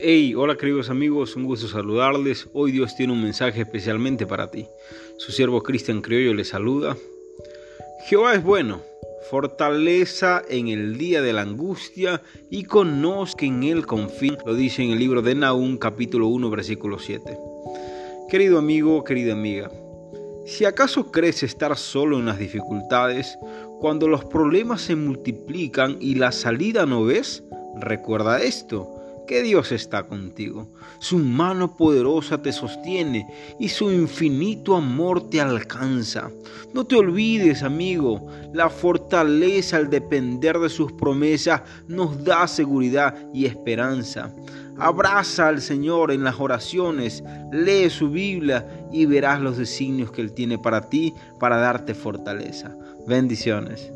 Hey, hola queridos amigos, un gusto saludarles. Hoy Dios tiene un mensaje especialmente para ti. Su siervo Cristian Criollo le saluda. Jehová es bueno, fortaleza en el día de la angustia y conozca en él confín, lo dice en el libro de Nahum capítulo 1 versículo 7. Querido amigo, querida amiga, si acaso crees estar solo en las dificultades, cuando los problemas se multiplican y la salida no ves, recuerda esto que Dios está contigo. Su mano poderosa te sostiene y su infinito amor te alcanza. No te olvides, amigo, la fortaleza al depender de sus promesas nos da seguridad y esperanza. Abraza al Señor en las oraciones, lee su Biblia y verás los designios que Él tiene para ti para darte fortaleza. Bendiciones.